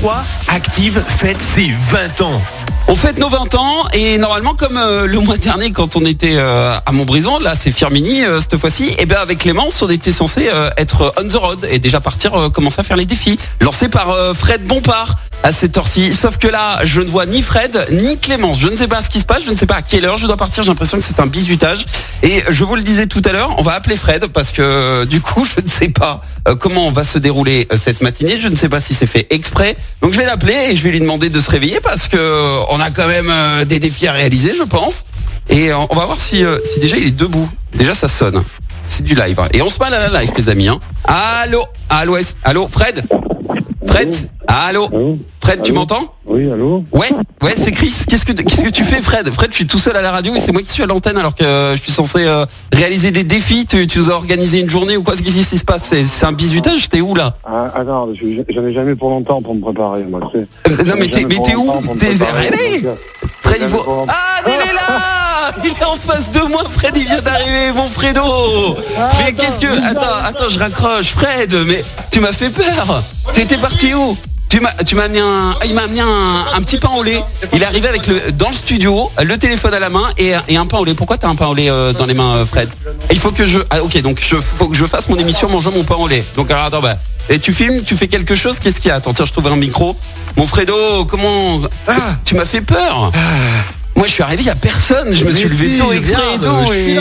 2023, Active fête ses 20 ans. On fête nos 20 ans et normalement comme euh, le mois dernier quand on était euh, à Montbrison, là c'est Firmini euh, cette fois-ci, et bien avec Clémence on était censé être on the road et déjà partir commencer à faire les défis lancés par Fred Bompard à cette heure-ci. Sauf que là, je ne vois ni Fred, ni Clémence. Je ne sais pas ce qui se passe, je ne sais pas à quelle heure je dois partir. J'ai l'impression que c'est un bisutage. Et je vous le disais tout à l'heure, on va appeler Fred parce que du coup, je ne sais pas euh, comment va se dérouler euh, cette matinée. Je ne sais pas si c'est fait exprès. Donc je vais l'appeler et je vais lui demander de se réveiller parce que euh, on a quand même des défis à réaliser, je pense. Et on va voir si déjà il est debout. Déjà ça sonne. C'est du live. Et on se parle à la live, les amis. Hein. Allô Allô Allô Fred Fred Allô Fred, tu m'entends Oui, allô Ouais, ouais, c'est Chris. Qu'est-ce que qu'est-ce que tu fais, Fred Fred, je suis tout seul à la radio et c'est moi qui suis à l'antenne alors que euh, je suis censé euh, réaliser des défis. Tu, tu nous as organisé une journée ou quoi? Qu'est-ce qui se passe? C'est un bisutage T'es où là? Ah, Attends, j'en ai jamais pour longtemps pour me préparer. Moi, euh, non, mais t'es où? T'es Fred, il faut. Ah, mais il est là Il est en face de moi, Fred, il vient d'arriver, Fredo ah, Mais qu'est-ce que... Attends, attends, je raccroche. Fred, mais tu m'as fait peur Tu étais parti où tu m'as, tu m'as mis un, il m'a mis un, petit pain au lait. Il est arrivé avec le, dans le studio, le téléphone à la main et, un pain au lait. Pourquoi t'as un pain au lait euh, dans les mains, euh, Fred? Il faut que je, ah, ok, donc je, faut que je fasse mon émission en mangeant mon pain au lait. Donc alors attends, bah, et tu filmes, tu fais quelque chose, qu'est-ce qu'il y a? Attends, tiens, je trouve un micro. Mon Fredo, comment ah. Tu m'as fait peur. Ah. Moi, je suis arrivé, il n'y a personne. Je me suis levé tôt exprès et tout. Et...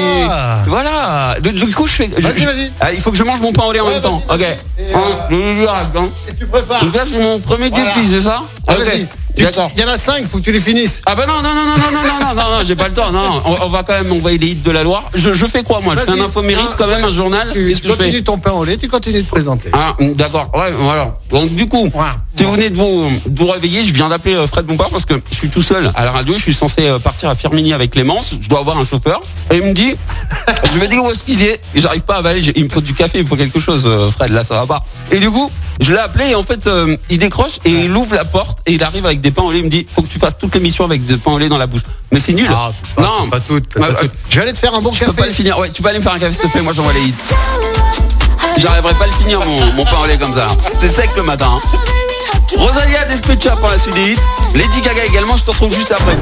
Voilà. Du coup, je fais. Vas-y, vas-y. Ah, il faut que je mange mon pain au lait en même temps. Ok. Et, tu prépares. Donc là, c'est mon premier défi, c'est ça Ok. D'accord. Il y en a 5, faut que tu les finisses. Ah bah non, non, non, non, non, non, non, non, non, j'ai pas le temps. Non, on, va quand même envoyer les hits de la Loire. Je, je fais quoi moi Je fais un info mérite quand même, un journal. Tu, tu continues ton pain au lait, tu continues de présenter. Ah, d'accord. Ouais, voilà. Donc du coup, si vous venez de vous, de vous réveiller, je viens d'appeler Fred Bompard parce que je suis tout seul à la radio. Je suis censé partir à Firmini avec Clémence. Je dois avoir un chauffeur. Et il me dit, je me dis où est-ce qu'il est? Et j'arrive pas à avaler. Il me faut du café, il me faut quelque chose, Fred. Là, ça va pas. Et du coup, je l'ai appelé et en fait, il décroche et il ouvre la porte et il arrive avec des pains au lait. Il me dit, faut que tu fasses toute l'émission avec des pains au lait dans la bouche. Mais c'est nul. Ah, non, pas tout. Je vais aller te faire un bon café. Je peux pas le finir. Ouais, tu peux aller me faire un café s'il te plaît. Moi, j'envoie les hits. J'arriverai pas à le finir mon, mon pain au lait comme ça. C'est sec le matin. Rosalia Despecha pour la suite des hits. Lady Gaga également. Je te retrouve juste après.